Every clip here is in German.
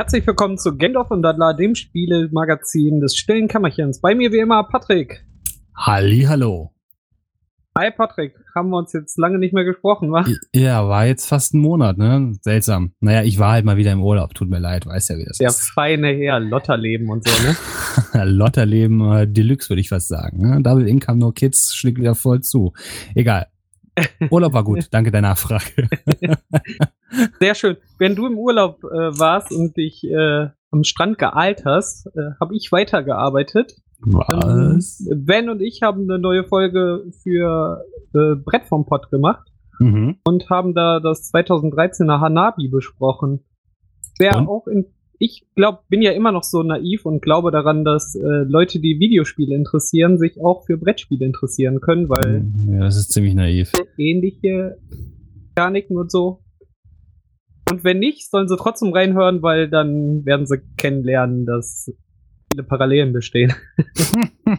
Herzlich willkommen zu Gendorf und Dadla, dem Spielemagazin des stillen Kämmerchens. Bei mir wie immer Patrick. Halli, hallo. Hi Patrick, haben wir uns jetzt lange nicht mehr gesprochen, wa? Ja, war jetzt fast ein Monat, ne? Seltsam. Naja, ich war halt mal wieder im Urlaub, tut mir leid, weiß ja, wie das Der ist. feine Herr, Lotterleben und so, ne? Lotterleben äh, Deluxe, würde ich fast sagen. Ne? Double Income, no Kids, schlägt wieder voll zu. Egal. Urlaub war gut, danke der Nachfrage. Sehr schön. Wenn du im Urlaub äh, warst und dich äh, am Strand geeilt hast, äh, habe ich weitergearbeitet. Was? Ähm, Ben und ich haben eine neue Folge für äh, Brett vom Pott gemacht Mhm. und haben da das 2013er Hanabi besprochen. Wer Und? auch in, ich glaube, bin ja immer noch so naiv und glaube daran, dass äh, Leute, die Videospiele interessieren, sich auch für Brettspiele interessieren können, weil Ja, das ist ziemlich naiv. ähnliche Mechaniken und so. Und wenn nicht, sollen sie trotzdem reinhören, weil dann werden sie kennenlernen, dass viele Parallelen bestehen.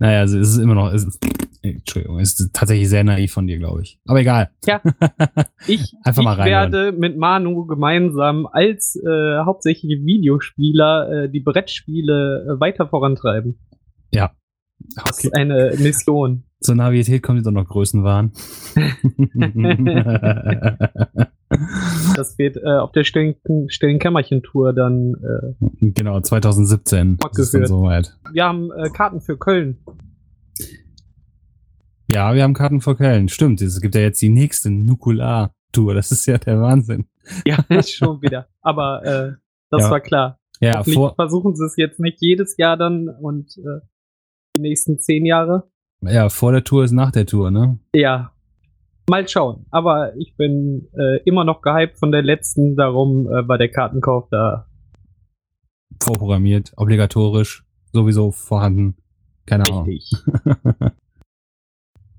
Naja, also es ist immer noch, es ist, Entschuldigung, es ist tatsächlich sehr naiv von dir, glaube ich. Aber egal. Ja. Ich, Einfach mal ich reinhören. werde mit Manu gemeinsam als äh, hauptsächlich Videospieler äh, die Brettspiele äh, weiter vorantreiben. Ja. Das Okay. ist eine Mission. Zur Naivität kommt jetzt auch noch Größenwahn. Das wird äh, auf der stillen, stillen Kämmerchen-Tour dann. Äh, genau, 2017 ist dann soweit. wir haben äh, Karten für Köln. Ja, wir haben Karten vor Köln. Stimmt, es gibt ja jetzt die nächste Nukular-Tour. Das ist ja der Wahnsinn. Ja, schon wieder. Aber äh, das Ja. war klar. Ja, vor, versuchen sie es jetzt nicht jedes Jahr dann und äh, die nächsten zehn Jahre. ja, vor der Tour ist nach der Tour, ne? Ja, mal schauen. Aber ich bin äh, immer noch gehypt von der letzten, darum äh, war der Kartenkauf da. Vorprogrammiert, obligatorisch, sowieso vorhanden. Keine Ahnung. Richtig.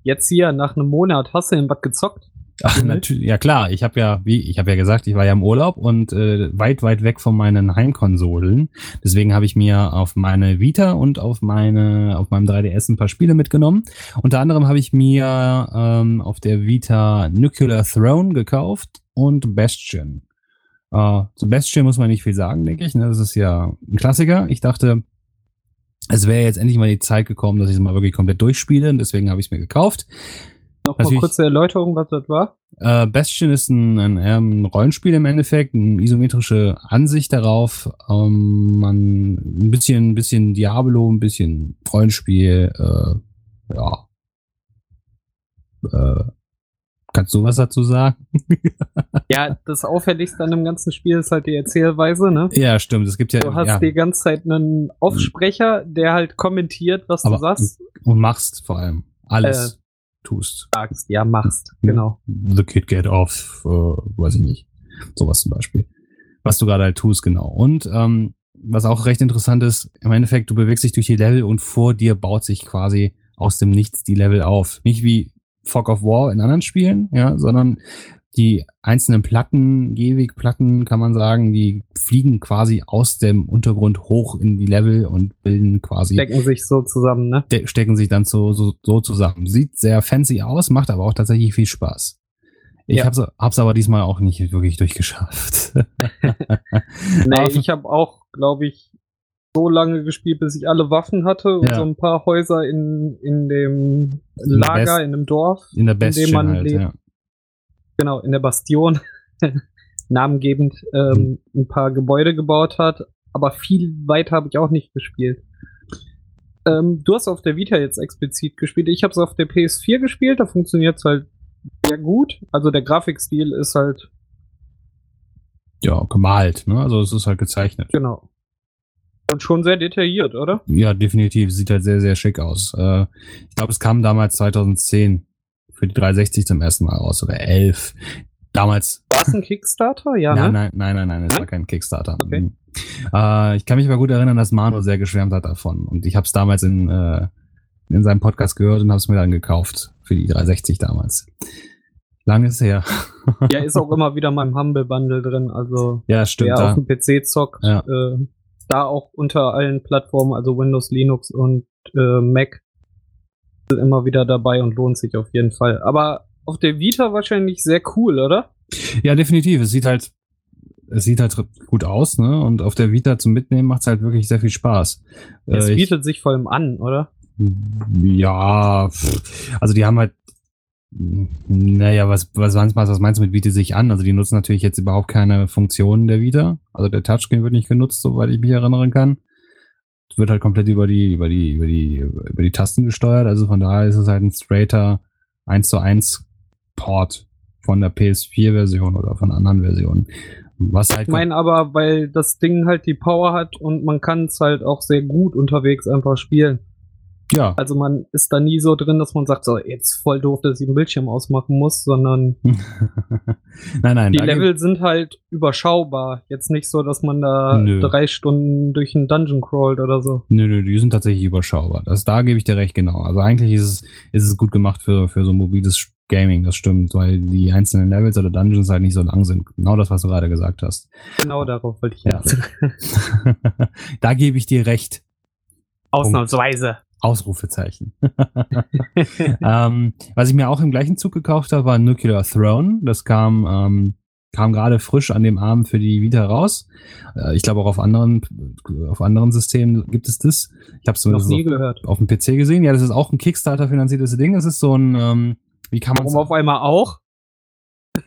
Jetzt hier, nach einem Monat, hast du denn was gezockt? Ach, natürlich, ja klar, ich habe ja, wie ich habe ja gesagt, ich war ja im Urlaub und äh, weit, weit weg von meinen Heimkonsolen. Deswegen habe ich mir auf meine Vita und auf meine, auf meinem 3DS ein paar Spiele mitgenommen. Unter anderem habe ich mir ähm, auf der Vita Nuclear Throne gekauft und Bastion. Äh, zu Bastion muss man nicht viel sagen, denke ich. Ne? Das ist ja ein Klassiker. Ich dachte, es wäre jetzt endlich mal die Zeit gekommen, dass ich es mal wirklich komplett durchspiele. Und deswegen habe ich es mir gekauft. Noch mal Natürlich- kurze Erläuterung, was das war. Äh, Bastion ist ein, ein, ein Rollenspiel im Endeffekt, eine isometrische Ansicht darauf. Ähm, man ein bisschen, ein bisschen Diablo, ein bisschen Rollenspiel. Äh, ja. Äh, kannst du was dazu sagen? Ja, das Auffälligste an dem ganzen Spiel ist halt die Erzählweise, ne? Ja, stimmt. Es gibt ja, Du hast ja die ganze Zeit einen Aufsprecher, der halt kommentiert, was Aber- du sagst. und machst vor allem alles Äh, tust. sagst. Ja, machst. Ja. Genau. The Kid Get Off, äh, weiß ich nicht. Sowas zum Beispiel. Was du gerade halt tust, genau. Und ähm, was auch recht interessant ist, im Endeffekt, du bewegst dich durch die Level und vor dir baut sich quasi aus dem Nichts die Level auf. Nicht wie Fog of War in anderen Spielen, ja, sondern die einzelnen Platten, Gehwegplatten, kann man sagen, die fliegen quasi aus dem Untergrund hoch in die Level und bilden quasi Decken sich so zusammen, ne? stecken sich dann so, so, so zusammen. Sieht sehr fancy aus, macht aber auch tatsächlich viel Spaß. Ich Ja. hab's, hab's aber diesmal auch nicht wirklich durchgeschafft. Nee, ich habe auch, glaube ich, so lange gespielt, bis ich alle Waffen hatte und Ja. so ein paar Häuser in, in dem Lager, Best- in dem Dorf. In der dem Bastion man halt, lebt. ja. Genau, in der Bastion, namengebend, ähm, ein paar Gebäude gebaut hat. Aber viel weiter habe ich auch nicht gespielt. Ähm, du hast auf der Vita jetzt explizit gespielt. Ich habe es auf der PS4 gespielt. Da funktioniert es halt sehr gut. Also der Grafikstil ist halt, Ja, gemalt, ne? Also es ist halt gezeichnet. genau. Und schon sehr detailliert, oder? Ja, definitiv. Sieht halt sehr, sehr schick aus. Äh, ich glaube, es kam damals 2010 für die 360 zum ersten Mal raus oder 11. Damals War es ein Kickstarter? Ja, nein, ne? nein, nein, nein, nein, es Nein? war kein Kickstarter. Okay. Mhm. Äh, ich kann mich aber gut erinnern, dass Manu sehr geschwärmt hat davon. Und ich habe es damals in, äh, in seinem Podcast gehört und habe es mir dann gekauft für die 360 damals. Lange ist her. Ja, ist auch immer wieder mal im Humble Bundle drin. Also ja, stimmt. wer Da, auf dem PC zockt, Ja. äh, da auch unter allen Plattformen, also Windows, Linux und äh, Mac, immer wieder dabei und lohnt sich auf jeden Fall. Aber auf der Vita wahrscheinlich sehr cool, oder? ja, definitiv. Es sieht halt es sieht halt gut aus, ne? Und auf der Vita zum Mitnehmen macht es halt wirklich sehr viel Spaß. Es äh, bietet ich, sich vor allem an, oder? Ja, also die haben halt, naja, was, was, was meinst du mit bietet sich an? Also die nutzen natürlich jetzt überhaupt keine Funktionen der Vita. Also der Touchscreen wird nicht genutzt, soweit ich mich erinnern kann. Wird halt komplett über die, über die, über die, über die Tasten gesteuert. Also von daher ist es halt ein straighter 1 zu 1 Port von der PS4-Version oder von anderen Versionen. Was halt ich meine aber, weil das Ding halt die Power hat und man kann es halt auch sehr gut unterwegs einfach spielen. Ja. Also man ist da nie so drin, dass man sagt, so, jetzt voll doof, dass ich den Bildschirm ausmachen muss, sondern nein, nein, die Level sind halt überschaubar. Jetzt nicht so, dass man da nö. drei Stunden durch einen Dungeon crawlt oder so. Nö, nö, die sind tatsächlich überschaubar. Das, da gebe ich dir recht, genau. Also eigentlich ist es, ist es gut gemacht für, für so mobiles Gaming, das stimmt, weil die einzelnen Levels oder Dungeons halt nicht so lang sind. Genau das, was du gerade gesagt hast. Genau darauf wollte ich jetzt. Ja. da gebe ich dir recht. Ausnahmsweise. Ausrufezeichen. ähm, was ich mir auch im gleichen Zug gekauft habe, war Nuclear Throne. Das kam, ähm, kam gerade frisch an dem Abend für die Vita raus. Äh, ich glaube auch auf anderen, auf anderen Systemen gibt es das. Ich habe es noch nie auf, gehört. Auf dem PC gesehen. Ja, das ist auch ein Kickstarter finanziertes Ding. Das ist so ein, ähm, wie kann man Warum auf einmal auch?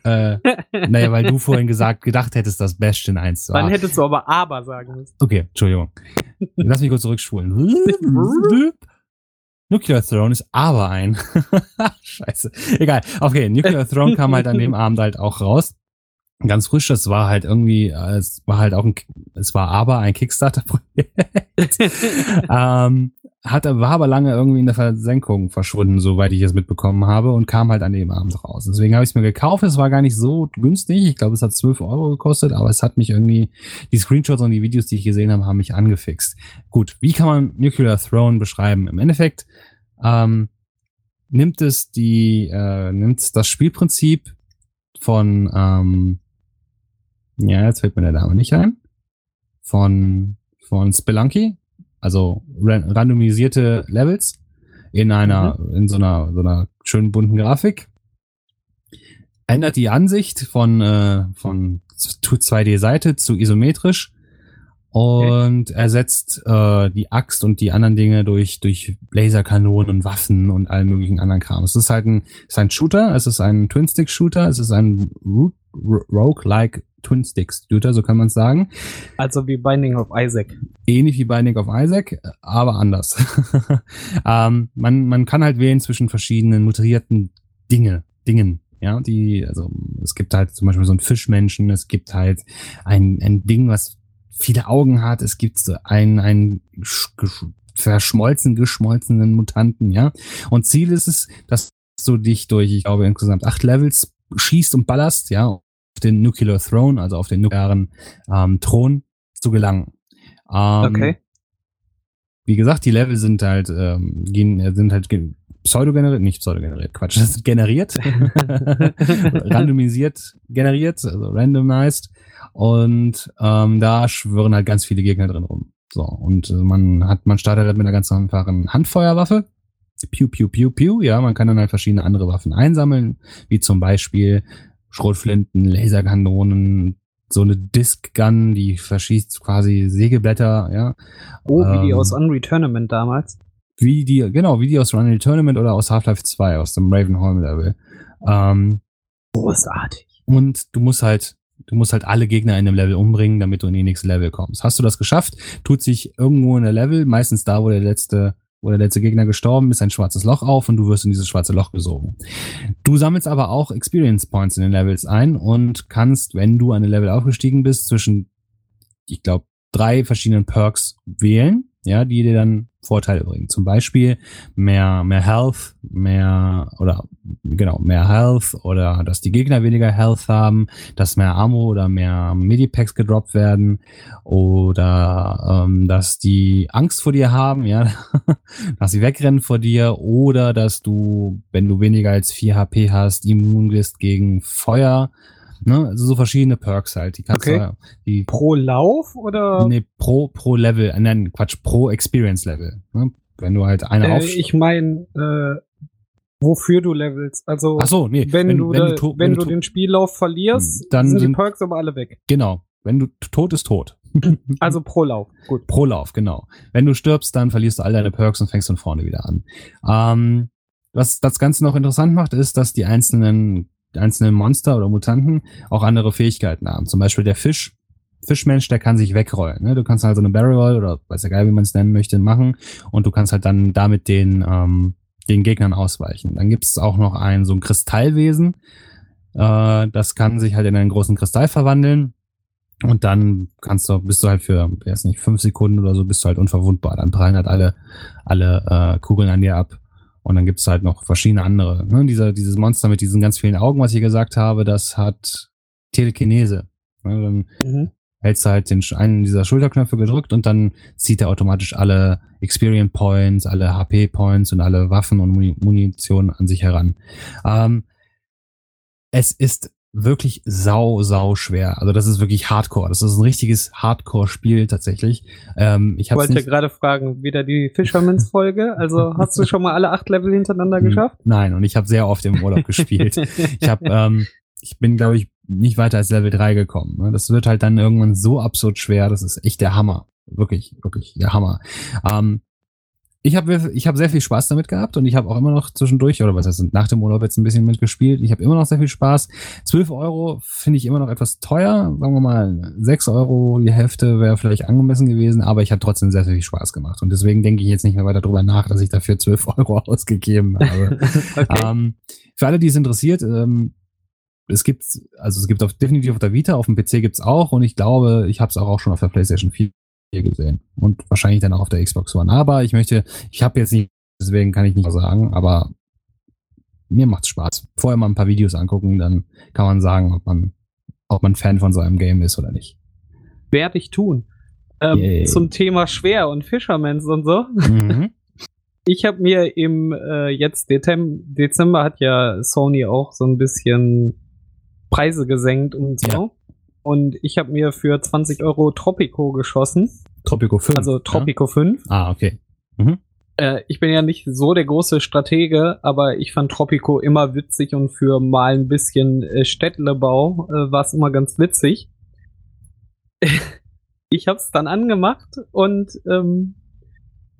Äh, naja, weil du vorhin gesagt, gedacht hättest, dass Bastion 1 war. Dann hättest du aber aber sagen müssen. Okay, Entschuldigung. Lass mich kurz zurückspulen. Nuclear Throne ist aber ein. Scheiße. Egal. Okay, Nuclear Throne kam halt an dem Abend halt auch raus. Ganz frisch, das war halt irgendwie, es war halt auch ein, es war aber ein Kickstarter-Projekt. ähm, hat, war aber lange irgendwie in der Versenkung verschwunden, soweit ich es mitbekommen habe, und kam halt an dem Abend raus. Deswegen habe ich es mir gekauft. Es war gar nicht so günstig. Ich glaube, es hat 12 Euro gekostet, aber es hat mich irgendwie, die Screenshots und die Videos, die ich gesehen habe, haben mich angefixt. Gut, wie kann man Nuclear Throne beschreiben? Im Endeffekt ähm, nimmt es die, äh, nimmt das Spielprinzip von, ähm, ja, jetzt fällt mir der Name nicht ein, von, von Spelunky, also randomisierte Levels in einer, mhm. in so einer, so einer schönen bunten Grafik. Ändert die Ansicht von, äh, von 2D-Seite zu isometrisch und okay. ersetzt äh, die Axt und die anderen Dinge durch, durch Laserkanonen und Waffen und allen möglichen anderen Kram. Es ist halt ein, es ist ein Shooter, es ist ein Twin-Stick-Shooter, es ist ein Rogue-like Twin-Stick-Shooter, so kann man es sagen. Also wie Binding of Isaac. Ähnlich wie Binding of Isaac, aber anders. ähm, man, man kann halt wählen zwischen verschiedenen muterierten Dinge, Dingen. Ja, die, also es gibt halt zum Beispiel so einen Fischmenschen, es gibt halt ein, ein Ding, was viele Augen hat, es gibt so einen, einen verschmolzen, geschmolzenen Mutanten, ja. Und Ziel ist es, dass du dich durch, ich glaube, insgesamt acht Levels schießt und ballerst, ja, den Nuclear Throne, also auf den nuklearen ähm, Thron zu gelangen. Ähm, okay. Wie gesagt, die Level sind halt, ähm, gehen, sind halt pseudo-generiert, nicht pseudo-generiert, Quatsch, das ist generiert, randomisiert generiert, also randomized. Und ähm, da schwören halt ganz viele Gegner drin rum. So, und äh, man hat, man startet halt mit einer ganz einfachen Handfeuerwaffe. Piu, piu, piu, piu. Ja, man kann dann halt verschiedene andere Waffen einsammeln, wie zum Beispiel Schrotflinten, Laserkanonen, so eine Disc Gun, die verschießt quasi Sägeblätter, ja. Oh, wie ähm, die aus Unreal Tournament damals. Wie die, genau, wie die aus Unreal Tournament oder aus Half-Life 2, aus dem Ravenholm Level. Ähm, Großartig. Und du musst halt, du musst halt alle Gegner in dem Level umbringen, damit du in die nächste Level kommst. Hast du das geschafft, tut sich irgendwo in der Level, meistens da, wo der letzte wo der letzte Gegner gestorben ist, ein schwarzes Loch auf und du wirst in dieses schwarze Loch gesogen. Du sammelst aber auch Experience Points in den Levels ein und kannst, wenn du an den Level aufgestiegen bist, zwischen, ich glaube, drei verschiedenen Perks wählen ja, die dir dann Vorteile bringen. Zum Beispiel mehr, mehr Health, mehr, oder genau, mehr Health oder dass die Gegner weniger Health haben, dass mehr Ammo oder mehr Medipacks gedroppt werden oder ähm, dass die Angst vor dir haben, ja, dass sie wegrennen vor dir oder dass du, wenn du weniger als 4 HP hast, immun bist gegen Feuer Ne? Also so verschiedene Perks halt. Die kannst okay. du, die pro Lauf oder? Nee, pro, pro Level, äh, nein, Quatsch, pro Experience Level. Ne? Wenn du halt eine äh, auf. Ich meine, äh, wofür du levelst. Also, Ach so, nee, wenn, wenn du, wenn, du, wenn, wenn du, den Spiellauf verlierst, dann sind die Perks aber alle weg. Genau. Wenn du tot ist tot. Also pro Lauf. Gut. Pro Lauf, genau. Wenn du stirbst, dann verlierst du all deine Perks und fängst von vorne wieder an. Ähm, was das Ganze noch interessant macht, ist, dass die einzelnen, einzelnen Monster oder Mutanten auch andere Fähigkeiten haben. Zum Beispiel der Fisch, Fischmensch, der kann sich wegrollen. Ne? Du kannst halt so eine Barrel oder weiß ja geil, wie man es nennen möchte, machen und du kannst halt dann damit den, ähm, den Gegnern ausweichen. Dann gibt es auch noch ein so ein Kristallwesen. Äh, das kann sich halt in einen großen Kristall verwandeln und dann kannst du, bist du halt für, weiß nicht, fünf Sekunden oder so, bist du halt unverwundbar. Dann prallen halt alle, alle äh, Kugeln an dir ab. Und dann gibt's halt noch verschiedene andere. Ne? Dieser, dieses Monster mit diesen ganz vielen Augen, was ich gesagt habe, das hat Telekinese. Ne? Dann mhm. hältst du halt den, einen dieser Schulterknöpfe gedrückt und dann zieht er automatisch alle Experience Points, alle HP Points und alle Waffen und Munition an sich heran. Ähm, es ist wirklich sau, sau schwer. Also das ist wirklich Hardcore. Das ist ein richtiges Hardcore-Spiel tatsächlich. Ähm, ich wollte nicht... gerade fragen, wieder die Fishermans-Folge. Also hast du schon mal alle acht Level hintereinander hm, geschafft? Nein, und ich habe sehr oft im Urlaub gespielt. Ich habe, ähm, ich bin, glaube ich, nicht weiter als Level 3 gekommen. Ne? Das wird halt dann irgendwann so absurd schwer. Das ist echt der Hammer. Wirklich, wirklich der Hammer. Ähm, ich habe ich hab sehr viel Spaß damit gehabt und ich habe auch immer noch zwischendurch, oder was heißt, nach dem Urlaub jetzt ein bisschen mitgespielt. Ich habe immer noch sehr viel Spaß. 12 Euro finde ich immer noch etwas teuer. Sagen wir mal, 6 Euro die Hälfte wäre vielleicht angemessen gewesen, aber ich habe trotzdem sehr, sehr viel Spaß gemacht. Und deswegen denke ich jetzt nicht mehr weiter drüber nach, dass ich dafür 12 Euro ausgegeben habe. okay. ähm, für alle, die es interessiert, ähm, es gibt, also es gibt auf, definitiv auf der Vita, auf dem PC gibt's auch und ich glaube, ich habe es auch, auch schon auf der PlayStation 4 gesehen. Und wahrscheinlich dann auch auf der Xbox One. Aber ich möchte, ich habe jetzt nicht, deswegen kann ich nicht sagen, aber mir macht's Spaß. Vorher mal ein paar Videos angucken, dann kann man sagen, ob man, ob man Fan von so einem Game ist oder nicht. Werde ich tun. Ähm, zum Thema Schwer und Fishermans und so. Mhm. Ich habe mir im äh, jetzt Dezember, Dezember hat ja Sony auch so ein bisschen Preise gesenkt und so. Ja. Und ich habe mir für 20 Euro Tropico geschossen. Tropico 5. Also Tropico ja? 5. Ah, okay. Mhm. Äh, ich bin ja nicht so der große Stratege, aber ich fand Tropico immer witzig und für mal ein bisschen äh, Städtlebau äh, war es immer ganz witzig. ich habe es dann angemacht und ähm,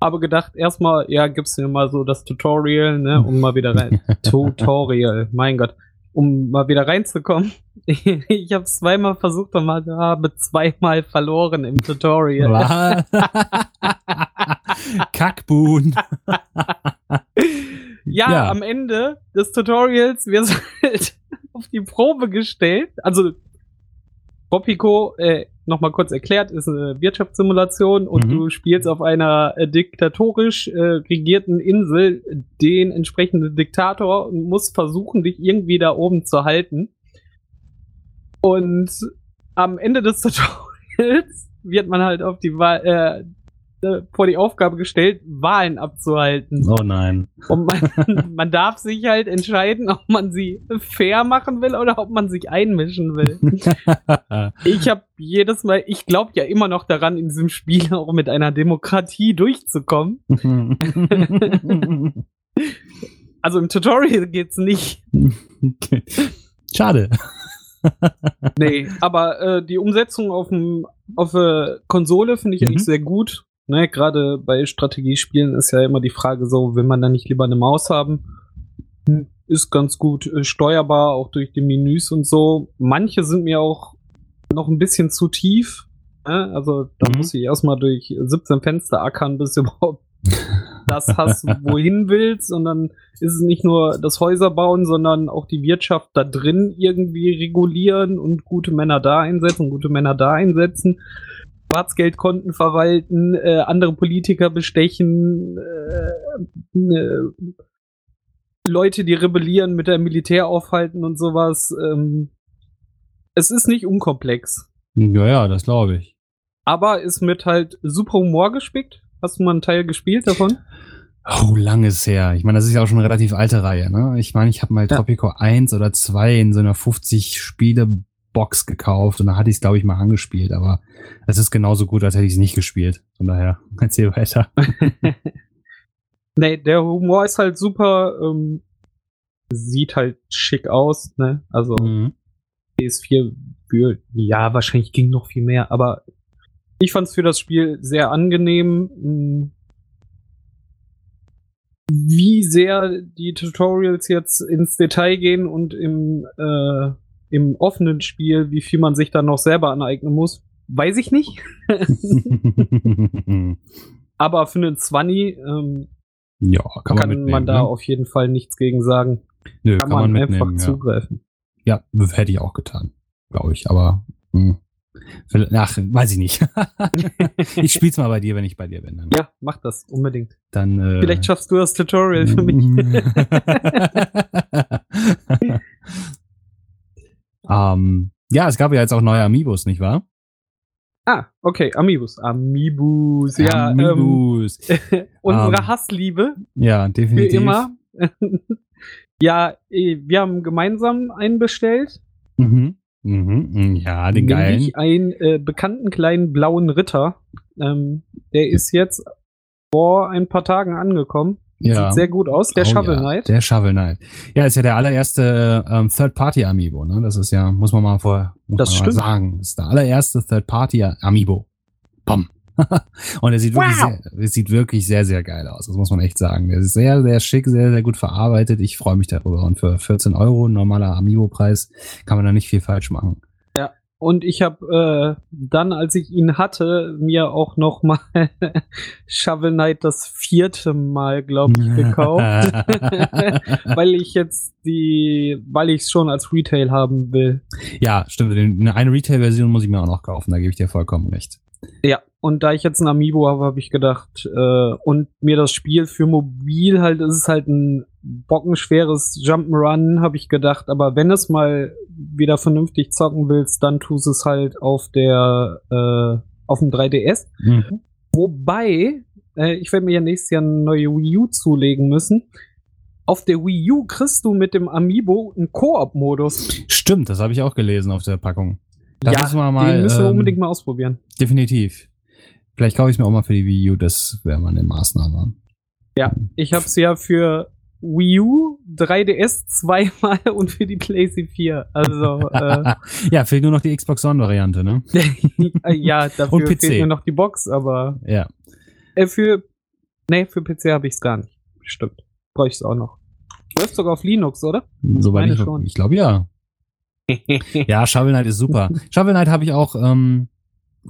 habe gedacht, erstmal, ja, gib's mir mal so das Tutorial, ne, um mal wieder rein. Tutorial, mein Gott um mal wieder reinzukommen. Ich habe zweimal versucht und habe zweimal verloren im Tutorial. Kackbuhn. ja, ja, am Ende des Tutorials wird halt auf die Probe gestellt. Also Tropico, äh, nochmal kurz erklärt, ist eine Wirtschaftssimulation und mhm. du spielst auf einer äh, diktatorisch äh, regierten Insel den entsprechenden Diktator und musst versuchen, dich irgendwie da oben zu halten. Und am Ende des Tutorials wird man halt auf die Wahl, äh, äh, vor die Aufgabe gestellt, Wahlen abzuhalten. Oh nein. Und man, man darf sich halt entscheiden, ob man sie fair machen will oder ob man sich einmischen will. ich habe jedes Mal, ich glaube ja immer noch daran, in diesem Spiel auch mit einer Demokratie durchzukommen. also im Tutorial geht's nicht. Schade. nee, aber äh, die Umsetzung auf, dem, auf der Konsole finde ich mhm. eigentlich sehr gut ne, gerade bei Strategiespielen ist ja immer die Frage so, will man da nicht lieber eine Maus haben? Hm, ist ganz gut äh, steuerbar, auch durch die Menüs und so. Manche sind mir auch noch ein bisschen zu tief. Ne? Also da mhm. muss ich erstmal durch 17 Fenster ackern, bis überhaupt das hast, wohin willst. Und dann ist es nicht nur das Häuser bauen, sondern auch die Wirtschaft da drin irgendwie regulieren und gute Männer da einsetzen, gute Männer da einsetzen. Schwarzgeldkonten verwalten, äh, andere Politiker bestechen, äh, äh, Leute, die rebellieren, mit der Militär aufhalten und sowas. Ähm, es ist nicht unkomplex. Ja, ja, das glaube ich. Aber ist mit halt super Humor gespickt. Hast du mal einen Teil gespielt davon? Oh, lange ist her. Ich meine, das ist ja auch schon eine relativ alte Reihe, ne? Ich meine, ich habe mal ja. Tropico 1 oder 2 in so einer 50 Spiele Box gekauft und da hatte ich es, glaube ich, mal angespielt, aber es ist genauso gut, als hätte ich es nicht gespielt. Von daher, erzähl weiter. nee, der Humor ist halt super, ähm, sieht halt schick aus, ne? Also mhm. PS4 Gefühl, ja, wahrscheinlich ging noch viel mehr, aber ich fand es für das Spiel sehr angenehm. Hm. Wie sehr die Tutorials jetzt ins Detail gehen und im, äh, im offenen Spiel, wie viel man sich dann noch selber aneignen muss, weiß ich nicht. aber für einen 20 ähm, ja, kann, kann man da ne? auf jeden Fall nichts gegen sagen. Nö, kann, kann man, man einfach ja. zugreifen. Ja, hätte ich auch getan, glaube ich. Aber mh. Ach, weiß ich nicht. ich spiel's mal bei dir, wenn ich bei dir bin. Dann. Ja, mach das unbedingt. Dann äh, vielleicht schaffst du das Tutorial für mich. ähm, ja, es gab ja jetzt auch neue Amiibos, nicht wahr? Ah, okay, Amiibos. Amiibos, ja. Amiibos. Ähm, unsere um, Hassliebe. Ja, definitiv. Wie immer. Ja, eh, wir haben gemeinsam einen bestellt. Mhm. Mhm. Ja, den geilen. Nämlich einen äh, bekannten kleinen blauen Ritter. Ähm, der ist jetzt vor ein paar Tagen angekommen. Ja. Sieht sehr gut aus, der oh, Shovel Knight. Ja, der Shovel Knight. Ja, ist ja der allererste ähm, Third-Party-Amiibo, ne? Das ist ja, muss man mal vor das man mal sagen. Das ist der allererste Third-Party-Amiibo. Bam. und er sieht, wow. wirklich sehr, er sieht wirklich sehr, sehr geil aus. Das muss man echt sagen. Der ist sehr, sehr schick, sehr, sehr gut verarbeitet. Ich freue mich darüber. Und für 14 Euro, normaler Amiibo-Preis, kann man da nicht viel falsch machen. Ja, und ich habe äh, dann, als ich ihn hatte, mir auch noch mal Shovel Knight das vierte Mal, glaube ich, gekauft. weil ich jetzt die, weil ich es schon als Retail haben will. Ja, stimmt. Eine Retail-Version muss ich mir auch noch kaufen. Da gebe ich dir vollkommen recht. Ja, und da ich jetzt ein Amiibo habe, habe ich gedacht, äh, und mir das Spiel für mobil halt, ist es halt ein bockenschweres Jump'n'Run, habe ich gedacht, aber wenn es mal wieder vernünftig zocken willst, dann tust es halt auf der, äh, auf dem 3DS. Mhm. Wobei, äh, ich werde mir ja nächstes Jahr eine neue Wii U zulegen müssen. Auf der Wii U kriegst du mit dem Amiibo einen Koop-Modus. Stimmt, das habe ich auch gelesen auf der Packung. Das ja, müssen wir mal, den müssen wir ähm, unbedingt mal ausprobieren. Definitiv. Vielleicht kaufe ich mir auch mal für die Wii U, das wäre mal eine Maßnahme. Ja, ich habe es ja für Wii U, 3DS zweimal und für die PlayStation 4. Also äh, ja, fehlt nur noch die Xbox One-Variante, ne? ja, dafür und PC. fehlt mir noch die Box, aber ja. Äh, für nee, für PC habe ich es gar nicht. Stimmt. Brauche ich es auch noch. Läuft sogar auf Linux, oder? Soweit ich, schon. ich glaube ja. ja, Shovel Knight ist super. Shovel Knight habe ich auch, ähm,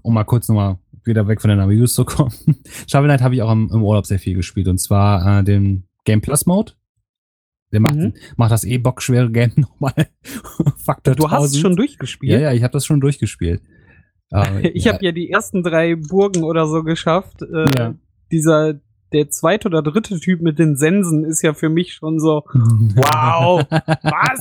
um mal kurz nochmal wieder weg von den Reviews zu kommen. Shovel Knight habe ich auch im, im, Urlaub sehr viel gespielt und zwar äh, den Game Plus Mode. Der macht, mhm. macht das eh bockschwere Game nochmal Faktor Du 1000. hast es schon durchgespielt? Ja, ja, ich habe das schon durchgespielt. Äh, ich ja. habe ja die ersten drei Burgen oder so geschafft. Äh, ja. Dieser der zweite oder dritte Typ mit den Sensen ist ja für mich schon so, wow, was?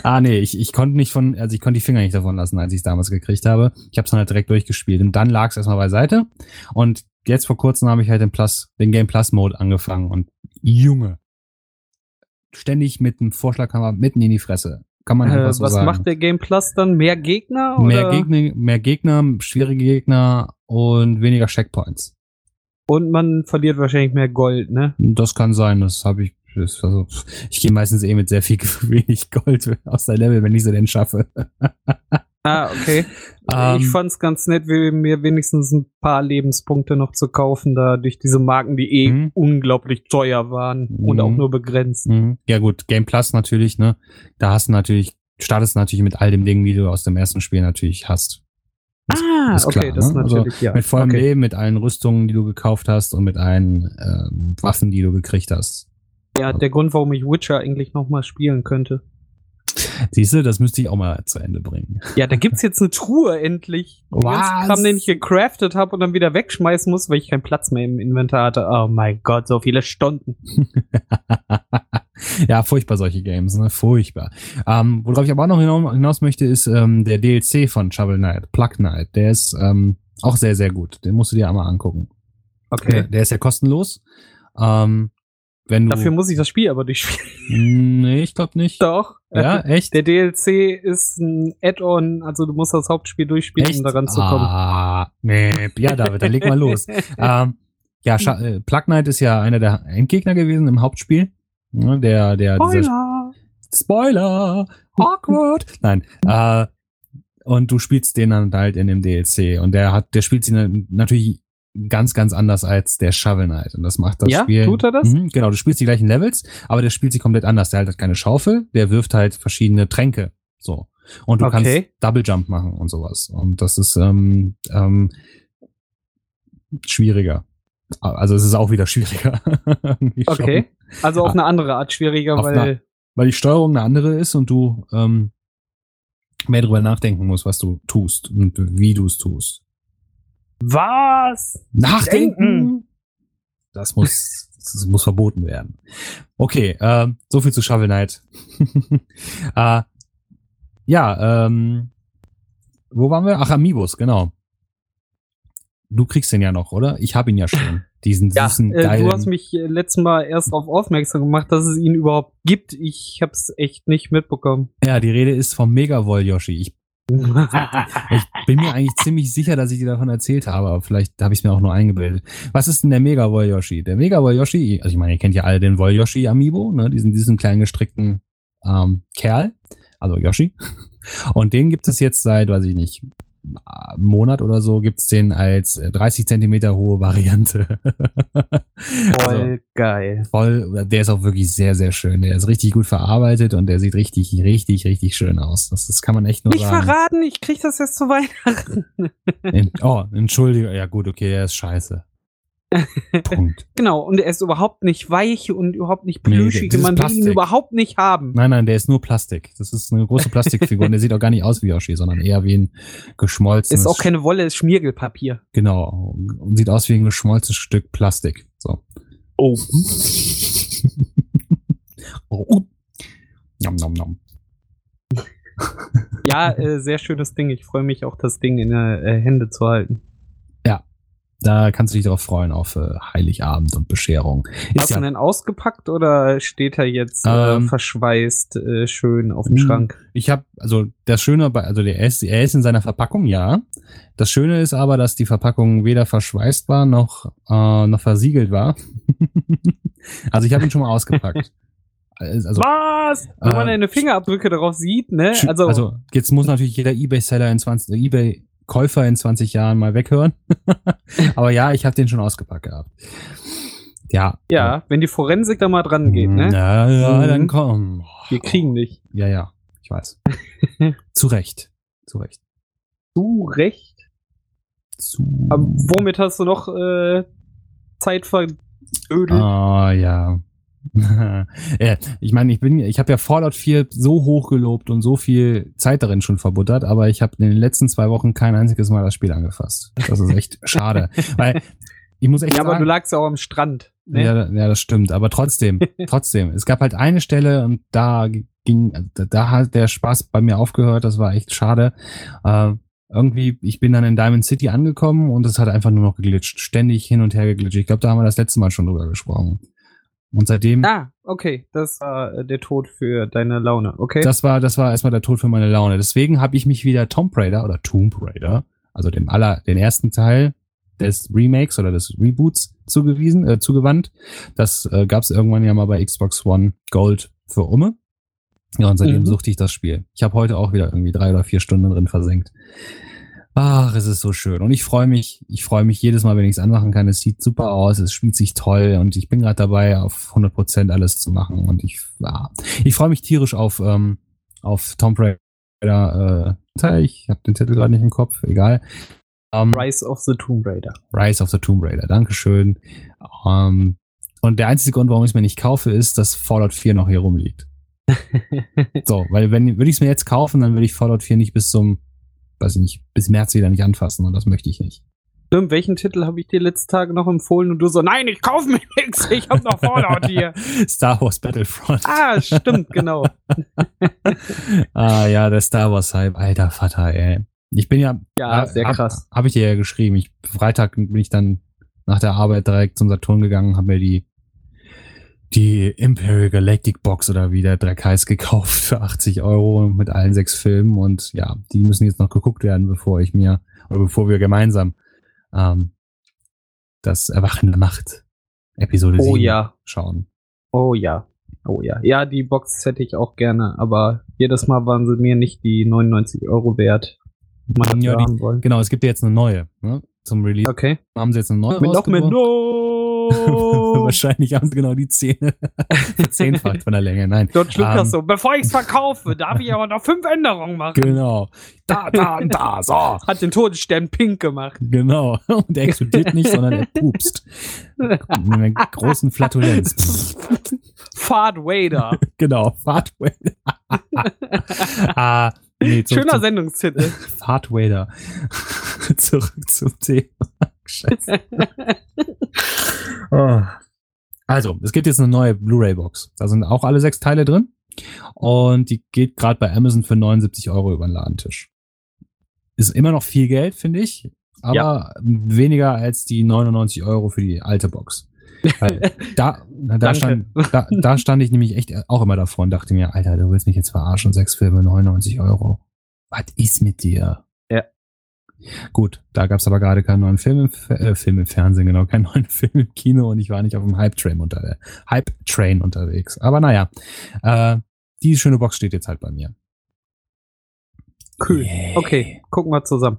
ah, nee, ich, ich konnte nicht von, also ich konnte die Finger nicht davon lassen, als ich es damals gekriegt habe. Ich habe es dann halt direkt durchgespielt und dann lag es erstmal beiseite. Und jetzt vor kurzem habe ich halt den Plus, den Game Plus Mode angefangen und Junge, ständig mit dem Vorschlaghammer mitten in die Fresse. Kann man einfach äh, so was sagen. macht der Game Plus dann? Mehr Gegner? Mehr Gegner, mehr Gegner, schwierige Gegner und weniger Checkpoints. Und man verliert wahrscheinlich mehr Gold, ne? Das kann sein, das habe ich. Also, ich gehe meistens eh mit sehr viel wenig Gold aus der Level, wenn ich sie denn schaffe. ah, okay. Um, ich ähm. fand's ganz nett, mir wenigstens ein paar Lebenspunkte noch zu kaufen, da durch diese Marken, die eh mhm. unglaublich teuer waren mhm. und auch nur begrenzt. Mhm. Ja, gut, Game Plus natürlich, ne? Da hast du natürlich, startest natürlich mit all dem Dingen, die du aus dem ersten Spiel natürlich hast. Ah, ist okay, klar, das ne? natürlich, also ja. Mit vollem okay. Leben, mit allen Rüstungen, die du gekauft hast und mit allen äh, Waffen, die du gekriegt hast. Ja, der Grund, warum ich Witcher eigentlich nochmal spielen könnte. Siehst du, das müsste ich auch mal zu Ende bringen. Ja, da gibt's jetzt eine Truhe endlich. Was? Kram, den ich gecraftet habe und dann wieder wegschmeißen muss, weil ich keinen Platz mehr im Inventar hatte. Oh mein Gott, so viele Stunden. ja, furchtbar solche Games, ne? Furchtbar. Ähm, worauf ich aber auch noch hinaus möchte, ist ähm, der DLC von Shovel Knight, Plug Knight. Der ist ähm, auch sehr, sehr gut. Den musst du dir einmal angucken. Okay. Der, der ist ja kostenlos. Ähm, wenn du Dafür muss ich das Spiel aber durchspielen. Nee, ich glaube nicht. Doch. Ja, echt? Der DLC ist ein Add-on, also du musst das Hauptspiel durchspielen, echt? um daran zu kommen. Ah, nee. Ja, David, dann leg mal los. ähm, ja, Scha äh, Plug Knight ist ja einer der Endgegner gewesen im Hauptspiel. Ne, der, der, Spoiler! Spoiler! Awkward. Nein. Äh, und du spielst den dann halt in dem DLC. Und der hat, der spielt sie natürlich ganz, ganz anders als der Shovel Knight. Und das macht das Ja? Spiel. Tut er das? Mhm, genau, du spielst die gleichen Levels, aber der spielt sie komplett anders. Der hat halt keine Schaufel, der wirft halt verschiedene Tränke. So. Und du Okay. kannst Double Jump machen und sowas. Und das ist ähm, ähm, schwieriger. Also es ist auch wieder schwieriger. Schon. Okay. Also auf eine andere Art schwieriger, Auf weil. eine- Weil die Steuerung eine andere ist und du ähm, mehr drüber nachdenken musst, was du tust und wie du es tust. Was? Nachdenken! Das muss, das muss verboten werden. Okay, ähm, so viel zu Shovel Knight. äh, ja, ähm, wo waren wir? Ach, Amiibos, genau. Du kriegst den ja noch, oder? Ich habe ihn ja schon. Diesen Ja, süßen, äh, geilen. du hast mich äh, letztes Mal erst darauf aufmerksam gemacht, dass es ihn überhaupt gibt. Ich hab's echt nicht mitbekommen. ja, die Rede ist vom Megavoll Yoshi. Ich Ich bin mir eigentlich ziemlich sicher, dass ich dir davon erzählt habe, aber vielleicht habe ich es mir auch nur eingebildet. Was ist denn der Mega Woll Yoshi? Der Mega Woll Yoshi, also ich meine, ihr kennt ja alle den Woll Yoshi Amiibo, ne? diesen, diesen kleinen gestrickten ähm, Kerl, also Yoshi. Und den gibt es jetzt seit, weiß ich nicht, Monat oder so, gibt's den als äh, 30 Zentimeter hohe Variante. also, Voll geil. voll, der ist auch wirklich sehr, sehr schön. Der ist richtig gut verarbeitet und der sieht richtig, richtig, richtig schön aus. Das, das kann man echt nur Nicht sagen. verraten, ich krieg das erst zu Weihnachten. En- Oh, entschuldige. Ja gut, okay, er ist scheiße. Punkt. Genau, und er ist überhaupt nicht weich und überhaupt nicht Nee, plüschig. ist Man will ihn überhaupt nicht haben. Nein, nein, der ist nur Plastik. Das ist eine große Plastikfigur und der sieht auch gar nicht aus wie Yoshi, sondern eher wie ein geschmolzenes. Ist auch keine Wolle, ist Schmiergelpapier. Genau. Und sieht aus wie ein geschmolzenes Stück Plastik. So. Oh. oh. uh. Nom, nom, nom. Ja, äh, sehr schönes Ding. Ich freue mich auch, das Ding in der äh, Hände zu halten. Da kannst du dich darauf freuen, auf äh, Heiligabend und Bescherung. Ist Hast du ja, ihn denn ausgepackt oder steht er jetzt äh, Ähm, verschweißt äh, schön auf dem mh, Schrank? ich habe, also das Schöne bei, also der ist, er ist in seiner Verpackung, ja. Das Schöne ist aber, dass die Verpackung weder verschweißt war noch, äh, noch versiegelt war. also ich habe ihn schon mal ausgepackt. Also, Was? Wenn man äh, deine Fingerabdrücke darauf sieht, ne? Also, also jetzt muss natürlich jeder Ebay-Seller in 20, äh, Ebay-Käufer in 20 Jahren mal weghören. Aber ja, ich habe den schon ausgepackt gehabt. Ja. ja, wenn die Forensik da mal dran geht, ne? Ja, ja, Mhm. dann komm. Wir kriegen dich. Ja, ja, ich weiß. Zu Recht. Zu Recht. Du recht. Zu. Aber womit hast du noch äh, Zeit verödelt? Ah, ja. ja. Ich meine, ich bin, ich habe ja Fallout 4 so hoch gelobt und so viel Zeit darin schon verbuttert, aber ich habe in den letzten zwei Wochen kein einziges Mal das Spiel angefasst. Das ist echt schade. Weil ich muss echt ja, aber sagen, du lagst ja auch am Strand. Ne? ja, ja, das stimmt. Aber trotzdem, trotzdem. Es gab halt eine Stelle und da ging, da, da hat der Spaß bei mir aufgehört. Das war echt schade. Äh, irgendwie, ich bin dann in Diamond City angekommen und es hat einfach nur noch geglitscht. Ständig hin und her geglitscht. Ich glaube, da haben wir das letzte Mal schon drüber gesprochen. Und seitdem, Ah, okay. Das war äh, der Tod für deine Laune. Okay. das war, das war erstmal der Tod für meine Laune. Deswegen habe ich mich wieder Tomb Raider oder Tomb Raider, also dem aller, den ersten Teil des Remakes oder des Reboots zugewiesen, äh, zugewandt. Das äh, gab es irgendwann ja mal bei Xbox One Gold für Umme. Ja, und seitdem Mhm. suchte ich das Spiel. Ich habe heute auch wieder irgendwie drei oder vier Stunden drin versenkt. Ach, es ist so schön. Und ich freue mich, ich freue mich jedes Mal, wenn ich es anmachen kann. Es sieht super aus, es spielt sich toll und ich bin gerade dabei, auf 100% alles zu machen. Und ich, ja, ich freue mich tierisch auf, ähm, auf Tomb Raider. Äh, ich habe den Titel gerade nicht im Kopf, egal. Ähm, Rise of the Tomb Raider. Rise of the Tomb Raider, Dankeschön. Ähm, und der einzige Grund, warum ich es mir nicht kaufe, ist, dass Fallout 4 noch hier rumliegt. So, weil wenn würde ich es mir jetzt kaufen, dann würde ich Fallout 4 nicht bis zum, weiß ich nicht, bis März wieder nicht anfassen und das möchte ich nicht. Stimmt, welchen Titel habe ich dir letzte Tage noch empfohlen und du so, nein, ich kaufe mir nichts, ich habe noch Fallout hier. Star Wars Battlefront. Ah, stimmt, genau. ah ja, der Star Wars Hype, alter Vater, ey. Ich bin ja, Ja, sehr hab, krass. Habe ich dir ja geschrieben. Ich Freitag bin ich dann nach der Arbeit direkt zum Saturn gegangen, habe mir die die Imperial Galactic Box oder wie der Dreck heißt gekauft für 80 Euro mit allen sechs Filmen und ja, die müssen jetzt noch geguckt werden, bevor ich mir oder bevor wir gemeinsam ähm, das Erwachen der Macht Episode Oh 7 ja, schauen. oh ja, oh ja. Ja, die Box hätte ich auch gerne, aber jedes Mal waren sie mir nicht die 99 Euro wert, man Ja, die- haben wollen. Genau, es gibt ja jetzt eine neue. Ne? Zum Release Okay. haben sie jetzt eine neue Mit noch mehr rausgebracht. No! Wahrscheinlich haben sie genau die Zähne verzehnfacht von der Länge. Nein. George Lucas Ähm. so, bevor ich es verkaufe, darf ich aber noch fünf Änderungen machen. Genau. Da, da und da. So. Hat den Todesstern pink gemacht. Genau. Und der explodiert nicht, sondern er pupst. Mit einer großen Flatulenz. Fahrt Vader. genau. Fahrtwader. ah, nee, Schöner Sendungstitel. Fahrtwader. zurück zum Thema. Scheiße. Oh. Also, es gibt jetzt eine neue Blu-ray-Box. Da sind auch alle sechs Teile drin. Und die geht gerade bei Amazon für 79 Euro über den Ladentisch. Ist immer noch viel Geld, finde ich. Aber Ja. weniger als die 99 Euro für die alte Box. Da, da, stand, da, da stand ich nämlich echt auch immer davor und dachte mir, Alter, du willst mich jetzt verarschen, sechs Filme, 99 Euro. Was ist mit dir? Gut, da gab es aber gerade keinen neuen Film im, äh, Film im Fernsehen, genau, keinen neuen Film im Kino und ich war nicht auf dem Hype-Train unter, Hype -Train unterwegs. Aber naja, äh, die schöne Box steht jetzt halt bei mir. Cool. Yay. Okay, gucken wir zusammen.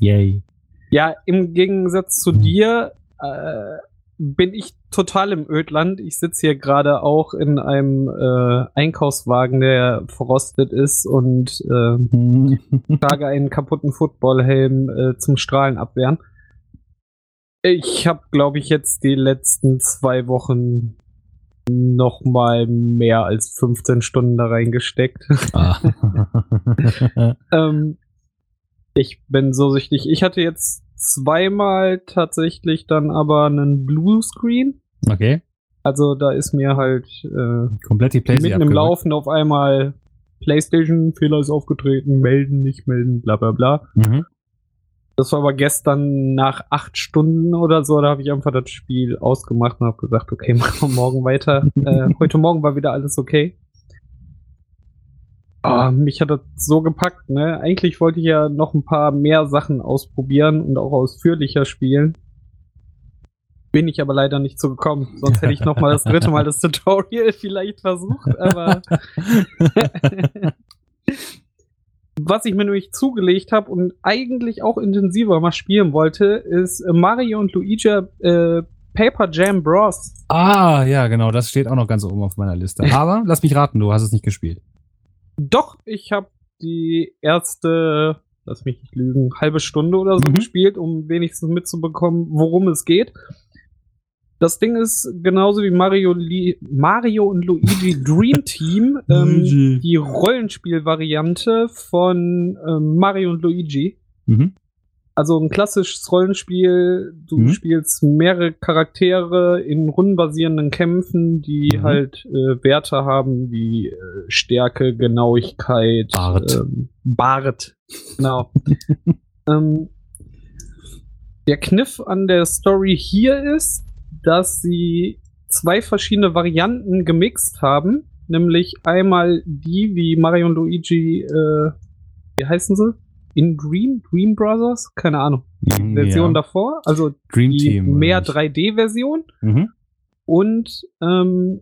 Yay. Ja, im Gegensatz zu Hm. dir äh, bin ich total im Ödland. Ich sitze hier gerade auch in einem äh, Einkaufswagen, der verrostet ist und äh, trage einen kaputten Footballhelm äh, zum Strahlen abwehren. Ich habe, glaube ich, jetzt die letzten zwei Wochen noch mal mehr als 15 Stunden da reingesteckt. ah. Ähm, ich bin so süchtig. Ich hatte jetzt zweimal tatsächlich dann aber einen Bluescreen. okay, Also da ist mir halt äh, komplett die Playsee mitten im. Laufen auf einmal PlayStation, Fehler ist aufgetreten, melden, nicht melden, bla bla bla. Mhm. Das war aber gestern nach acht Stunden oder so, da habe ich einfach das Spiel ausgemacht und habe gesagt, okay, machen wir morgen weiter. äh, heute Morgen war wieder alles okay. Ah, mich hat das so gepackt, ne? Eigentlich wollte ich ja noch ein paar mehr Sachen ausprobieren und auch ausführlicher spielen. Bin ich aber leider nicht so gekommen. Sonst hätte ich noch mal das dritte Mal das Tutorial vielleicht versucht, aber was ich mir nämlich zugelegt habe und eigentlich auch intensiver mal spielen wollte, ist Mario und Luigi äh, Paper Jam Bros. Ah, ja, genau, das steht auch noch ganz oben auf meiner Liste. Aber lass mich raten, du hast es nicht gespielt. Doch, ich habe die erste, lass mich nicht lügen, halbe Stunde oder so Mhm. gespielt, um wenigstens mitzubekommen, worum es geht. Das Ding ist genauso wie Mario, Li Mario und Luigi Dream Team, ähm, die Rollenspielvariante von ähm, Mario und Luigi. Mhm. Also ein klassisches Rollenspiel, du Mhm. spielst mehrere Charaktere in rundenbasierenden Kämpfen, die Mhm. halt äh, Werte haben wie äh, Stärke, Genauigkeit, Bart. Ähm, Bart. Genau. ähm, der Kniff an der Story hier ist, dass sie zwei verschiedene Varianten gemixt haben, nämlich einmal die wie Mario und Luigi, äh, wie heißen sie? In Dream? Dream Brothers? Keine Ahnung. Mhm, Version ja. davor, also Dream die Team. mehr nicht? 3D-Version Mhm. und ähm,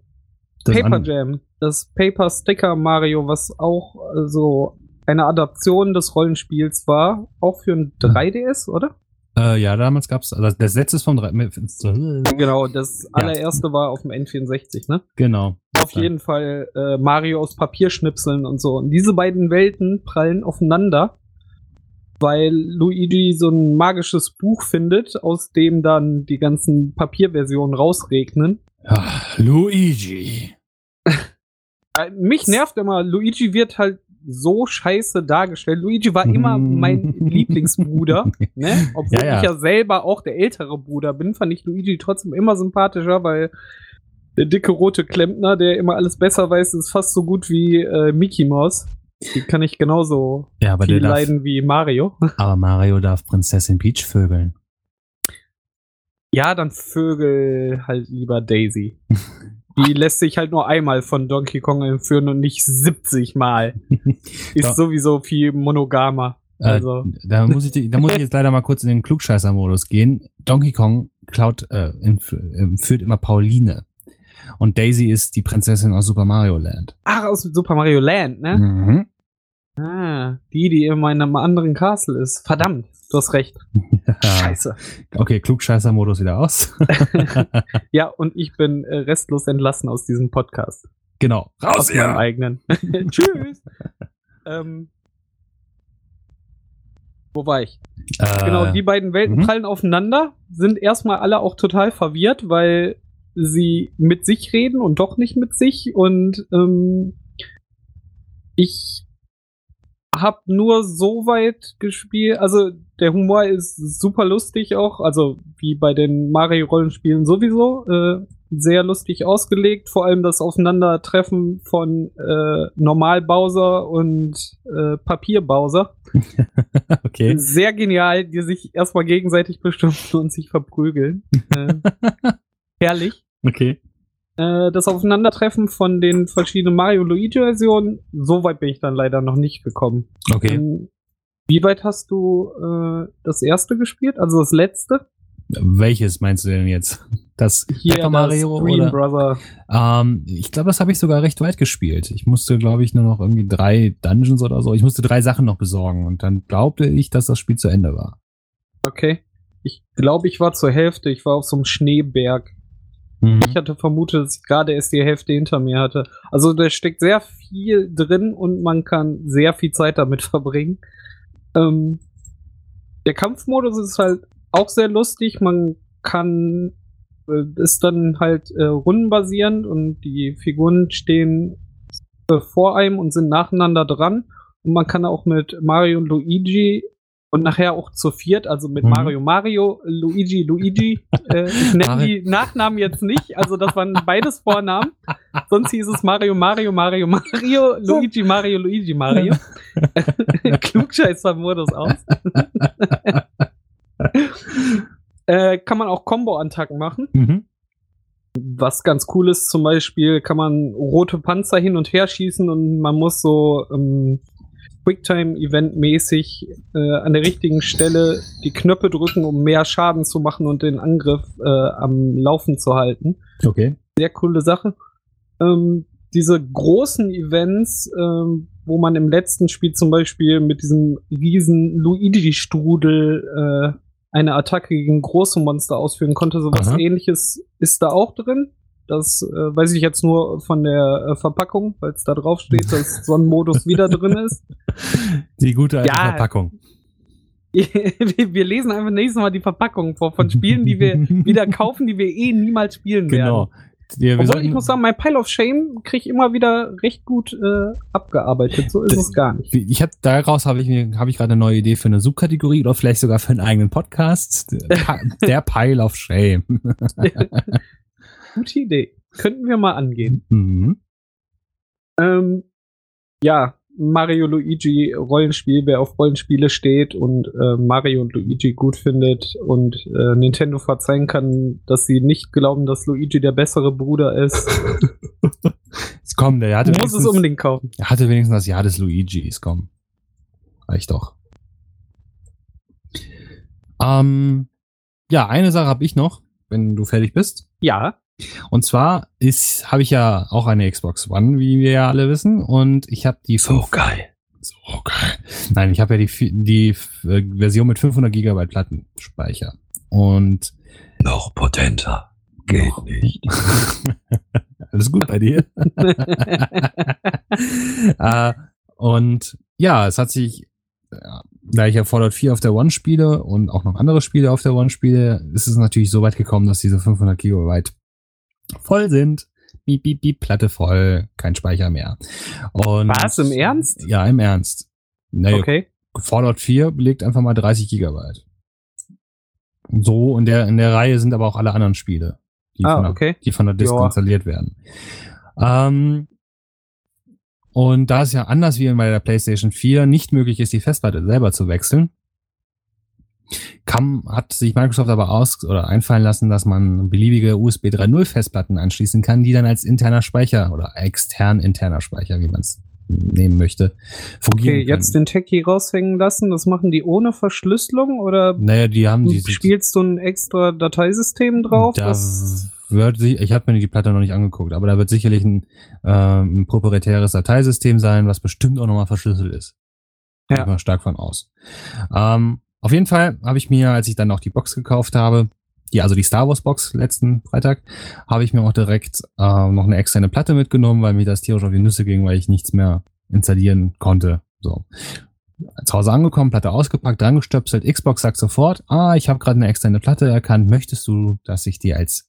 Das Paper Jam, das Paper Sticker Mario, was auch so eine Adaption des Rollenspiels war, auch für ein 3DS, oder? Äh, ja, damals gab's, also das letzte ist vom drei- mit- Genau, das allererste war auf dem N64, ne? Genau. Auf jeden Fall äh, Mario aus Papierschnipseln und so. Und diese beiden Welten prallen aufeinander, weil Luigi so ein magisches Buch findet, aus dem dann die ganzen Papierversionen rausregnen. Ah, Luigi. Äh, mich nervt immer, Luigi wird halt so scheiße dargestellt. Luigi war immer mein Lieblingsbruder, ne? Obwohl Ja, ja. ich ja selber auch der ältere Bruder bin, fand ich Luigi trotzdem immer sympathischer, weil der dicke rote Klempner, der immer alles besser weiß, ist fast so gut wie äh, Mickey Mouse. Die kann ich genauso Ja, aber viel der darf, leiden wie Mario. aber Mario darf Prinzessin Peach vögeln. Ja, dann Vögel halt lieber Daisy. Die lässt sich halt nur einmal von Donkey Kong entführen und nicht 70 Mal. Ist sowieso viel monogamer. Also, Äh, da, muss ich, da muss ich jetzt leider mal kurz in den Klugscheißer-Modus gehen. Donkey Kong klaut, äh, entf- äh, führt immer Pauline. Und Daisy ist die Prinzessin aus Super Mario Land. Ach, aus Super Mario Land, ne? Mhm. Ah, die, die in meinem anderen Castle ist. Verdammt, du hast recht. Scheiße. Okay, Klugscheißer-Modus wieder aus. Ja, und ich bin äh, restlos entlassen aus diesem Podcast. genau. Raus aus meinem eigenen. Tschüss. ähm, wo war ich? Äh, Genau, die beiden Welten mhm. prallen aufeinander, sind erstmal alle auch total verwirrt, weil sie mit sich reden und doch nicht mit sich. Und ähm, ich habe nur so weit gespielt, also der Humor ist super lustig auch, also wie bei den Mario-Rollenspielen sowieso, äh, sehr lustig ausgelegt, vor allem das Aufeinandertreffen von äh, Normal-Bowser und äh, Papier-Bowser. okay. Sehr genial, die sich erstmal gegenseitig beschimpfen und sich verprügeln. äh, herrlich. Okay. Äh, das Aufeinandertreffen von den verschiedenen Mario-Luigi-Versionen, so weit bin ich dann leider noch nicht gekommen. Okay. Ähm, wie weit hast du äh, das erste gespielt? Also das letzte? Welches meinst du denn jetzt? Das Paper das Mario Green oder? Brother. Ähm, ich glaube, das habe ich sogar recht weit gespielt. Ich musste, glaube ich, nur noch irgendwie drei Dungeons oder so. Ich musste drei Sachen noch besorgen und dann glaubte ich, dass das Spiel zu Ende war. Okay. Ich glaube, ich war zur Hälfte. Ich war auf so einem Schneeberg. Mhm. Ich hatte vermutet, dass ich gerade erst die Hälfte hinter mir hatte. Also da steckt sehr viel drin und man kann sehr viel Zeit damit verbringen. Ähm, der Kampfmodus ist halt auch sehr lustig. Man kann äh, ist dann halt äh, rundenbasierend und die Figuren stehen äh, vor einem und sind nacheinander dran. Und man kann auch mit Mario und Luigi und nachher auch zu viert, also mit Mhm. Mario Mario, Luigi Luigi. Äh, ich nenne die Nachnamen jetzt nicht, also das waren beides Vornamen. Sonst hieß es Mario Mario Mario Mario, Luigi Mario Luigi Mario. Klugscheißer-Modus aus. äh, kann man auch Combo-Attacken machen. Mhm. Was ganz cool ist, zum Beispiel kann man rote Panzer hin und her schießen und man muss so ähm, Quicktime-Event-mäßig äh, an der richtigen Stelle die Knöpfe drücken, um mehr Schaden zu machen und den Angriff äh, am Laufen zu halten. Okay. Sehr coole Sache. Ähm, diese großen Events, ähm, wo man im letzten Spiel zum Beispiel mit diesem riesen Luigi-Strudel äh, eine Attacke gegen große Monster ausführen konnte, sowas Aha. ähnliches ist da auch drin. Das äh, weiß ich jetzt nur von der äh, Verpackung, weil es da drauf steht, dass so ein Modus wieder drin ist. Die gute alte Ja. Verpackung. wir lesen einfach nächstes Mal die Verpackung vor von Spielen, die wir wieder kaufen, die wir eh niemals spielen werden. Genau. Ja, wir Obwohl ich muss sagen, mein Pile of Shame kriege ich immer wieder recht gut äh, abgearbeitet. So ist es gar nicht. ich hab, daraus habe ich, hab ich gerade eine neue Idee für eine Subkategorie oder vielleicht sogar für einen eigenen Podcast. Der Pile of Shame. Gute Idee. Könnten wir mal angehen. Mhm. Ähm, ja, Mario Luigi Rollenspiel, wer auf Rollenspiele steht und äh, Mario und Luigi gut findet und äh, Nintendo verzeihen kann, dass sie nicht glauben, dass Luigi der bessere Bruder ist, Jetzt komm, der hatte muss es unbedingt kaufen. er hatte wenigstens das Jahr des Luigis, komm. Reicht doch. Ähm, ja, eine Sache habe ich noch, wenn du fertig bist. Ja, Und zwar ist, habe ich ja auch eine Xbox One, wie wir ja alle wissen, und ich habe die fünf- geil. So geil. Nein, ich habe ja die, die äh, Version mit 500 Gigabyte Plattenspeicher. Und Noch potenter. Geht Noch. nicht. alles gut bei dir. äh, und ja, es hat sich, ja, da ich ja Fallout 4 auf der One spiele und auch noch andere Spiele auf der One spiele, ist es natürlich so weit gekommen, dass diese 500 Gigabyte voll sind. Piep, piep, piep, Platte voll, kein Speicher mehr. Und Was, im Ernst? Ja, im Ernst. Naja, Okay. Fallout 4 belegt einfach mal 30 Gigabyte. So, in der, in der Reihe sind aber auch alle anderen Spiele, die, Ah, von, der, okay. die von der Disk Ja. installiert werden. Ähm, und da es ja anders wie bei der PlayStation 4 nicht möglich ist, die Festplatte selber zu wechseln, kann, hat sich Microsoft aber aus oder einfallen lassen, dass man beliebige USB 3.0 Festplatten anschließen kann, die dann als interner Speicher oder extern interner Speicher, wie man es nehmen möchte, fungieren Okay, jetzt können. den Techie raushängen lassen. Das machen die ohne Verschlüsselung oder Naja, die haben diese. spielst du ein extra Dateisystem drauf? Da das- wird sie, ich habe mir die Platte noch nicht angeguckt, aber da wird sicherlich ein, äh, ein proprietäres Dateisystem sein, was bestimmt auch nochmal verschlüsselt ist. Ja. Gehe ich mal stark von aus. Ähm, auf jeden Fall habe ich mir, als ich dann auch die Box gekauft habe, die, also die Star Wars Box letzten Freitag, habe ich mir auch direkt äh, noch eine externe Platte mitgenommen, weil mir das tierisch auf die Nüsse ging, weil ich nichts mehr installieren konnte. So. Zu Hause angekommen, Platte ausgepackt, dran gestöpselt, Xbox sagt sofort, ah, ich habe gerade eine externe Platte erkannt, möchtest du, dass ich die als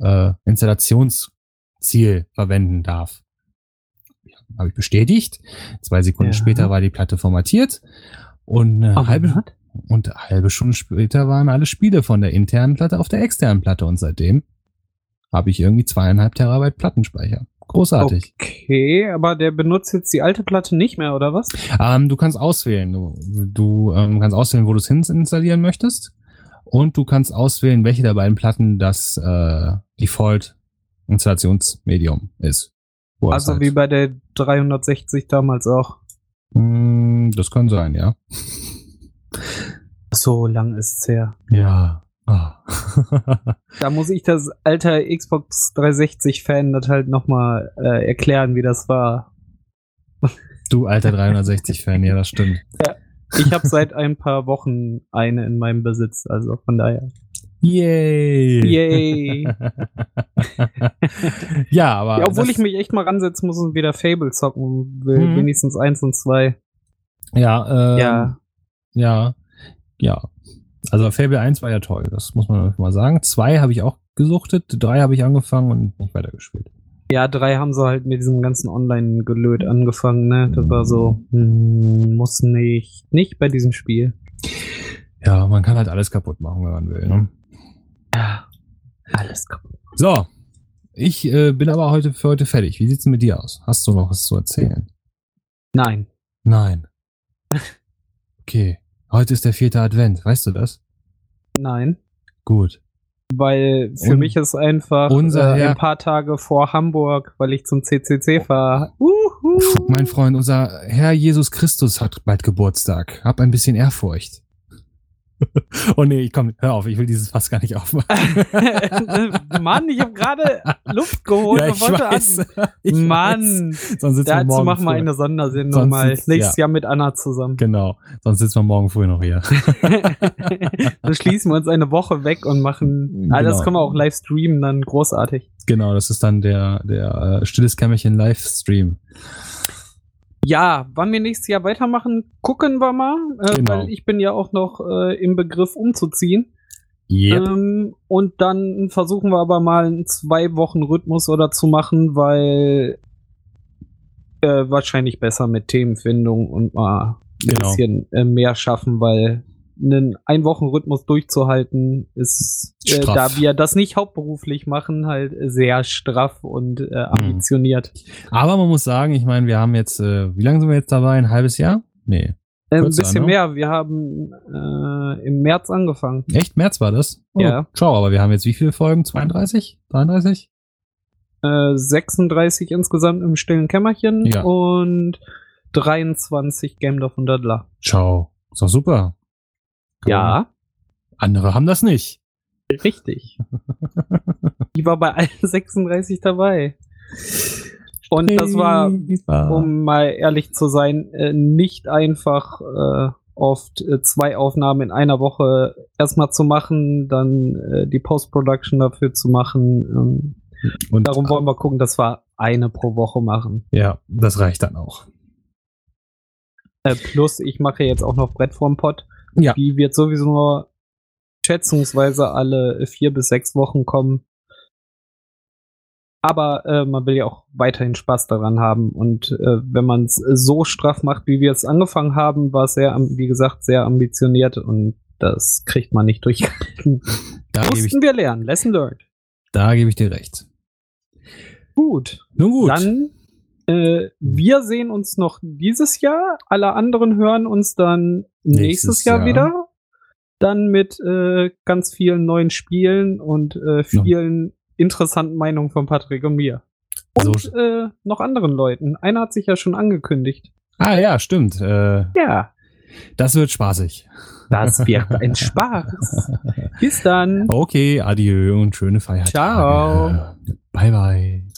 äh, Installationsziel verwenden darf? Ja, habe ich bestätigt. Zwei Sekunden Ja. später war die Platte formatiert und eine halbe, und eine halbe Stunde später waren alle Spiele von der internen Platte auf der externen Platte und seitdem habe ich irgendwie zweieinhalb Terabyte Plattenspeicher. Großartig. Okay, aber der benutzt jetzt die alte Platte nicht mehr, oder was? Ähm, du kannst auswählen. Du, du ähm, kannst auswählen, wo du es hin installieren möchtest. Und du kannst auswählen, welche der beiden Platten das äh, Default-Installationsmedium ist. Also halt- wie bei der 360 damals auch. Mm, das kann sein, ja. So lang ist's her. Ja. Ah. Da muss ich das alter Xbox 360-Fan das halt nochmal äh, erklären, wie das war. du alter 360-Fan, ja, das stimmt. Ich habe seit ein paar Wochen eine in meinem Besitz, also von daher. Yay! Yay! ja, aber. Ja, obwohl ich mich echt mal ransetzen muss und wieder Fable zocken will. Mhm. Wenigstens eins und zwei. Ja, ähm, ja. Ja, ja. Also Fable 1 war ja toll, das muss man mal sagen. Zwei habe ich auch gesuchtet, drei habe ich angefangen und nicht weitergespielt. Ja, drei haben sie halt mit diesem ganzen Online-Gelöt angefangen, ne? Das war so, hm, muss nicht. Nicht bei diesem Spiel. Ja, man kann halt alles kaputt machen, wenn man will. Ne? Ja. Alles kaputt. So, ich äh, bin aber heute für heute fertig. Wie sieht's denn mit dir aus? Hast du noch was zu erzählen? Nein. Nein. Okay, heute ist der vierte Advent, weißt du das? Nein. Gut. Weil für Un- mich ist einfach unser äh, ein paar Tage vor Hamburg, weil ich zum CCC fahre. Uhu. Mein Freund, unser Herr Jesus Christus hat bald Geburtstag. Hab ein bisschen Ehrfurcht. oh nee, komm, hör auf, ich will dieses Fass gar nicht aufmachen. Mann, ich habe gerade Luft geholt ja, und ich wollte weiß. Ich Mann. Weiß. Sonst sitzen wir Dazu morgen machen wir eine Sondersendung Sonst mal. ist- Nächstes ja. Jahr mit Anna zusammen. Genau, sonst sitzen wir morgen früh noch hier. dann schließen wir uns eine Woche weg und machen. Ah, das Genau. können wir auch live streamen, dann großartig. genau, das ist dann der, der äh, stilles Kämmerchen Livestream. Ja, wann wir nächstes Jahr weitermachen, gucken wir mal. Äh, Genau. Weil ich bin ja auch noch äh, im Begriff umzuziehen. Yep. Ähm, und dann versuchen wir aber mal einen zwei Wochen Rhythmus oder zu machen, weil äh, wahrscheinlich besser mit Themenfindung und mal ein Genau. bisschen äh, mehr schaffen, weil einen ein Wochen Rhythmus durchzuhalten ist, äh, da wir das nicht hauptberuflich machen, halt sehr straff und äh, ambitioniert. Aber man muss sagen, ich meine, wir haben jetzt, äh, wie lange sind wir jetzt dabei? Ein halbes Jahr? Nee. Äh, ein bisschen ne? mehr. Wir haben äh, im März angefangen. Echt? März war das? Oh, Ja. Schau, aber wir haben jetzt wie viele Folgen? 32? 33? Äh, 36 insgesamt im stillen Kämmerchen Ja. und 23 Gamedorf und Dadler. Schau. Ist doch super. Ja, Andere haben das nicht. richtig. Die war bei allen 36 dabei. Und das war, war um mal ehrlich zu sein, äh, nicht einfach äh, oft äh, zwei Aufnahmen in einer Woche erstmal zu machen, dann äh, die Post-Production dafür zu machen. Ähm, und darum wollen wir gucken, dass wir eine pro Woche machen. ja, das reicht dann auch. Äh, plus, ich mache jetzt auch noch Brett vorm Pott. Ja. Die wird sowieso nur schätzungsweise alle vier bis sechs Wochen kommen. Aber äh, man will ja auch weiterhin Spaß daran haben. Und äh, wenn man es so straff macht, wie wir es angefangen haben, war es sehr, wie gesagt, sehr ambitioniert und das kriegt man nicht durchgehalten. Da Mussten wir lernen. Lesson learned. da gebe ich dir recht. Gut. Nun gut. Dann, äh, wir sehen uns noch dieses Jahr. Alle anderen hören uns dann nächstes, Nächstes Jahr, Jahr. wieder. Dann mit äh, ganz vielen neuen Spielen und äh, vielen interessanten Meinungen von Patrick und mir. Und So- äh, noch anderen Leuten. Einer hat sich ja schon angekündigt. ah ja, stimmt. Äh, Ja. das wird spaßig. Das wird ein Spaß. Bis dann. Okay, adieu und schöne Feiertage. Ciao. Bye, bye.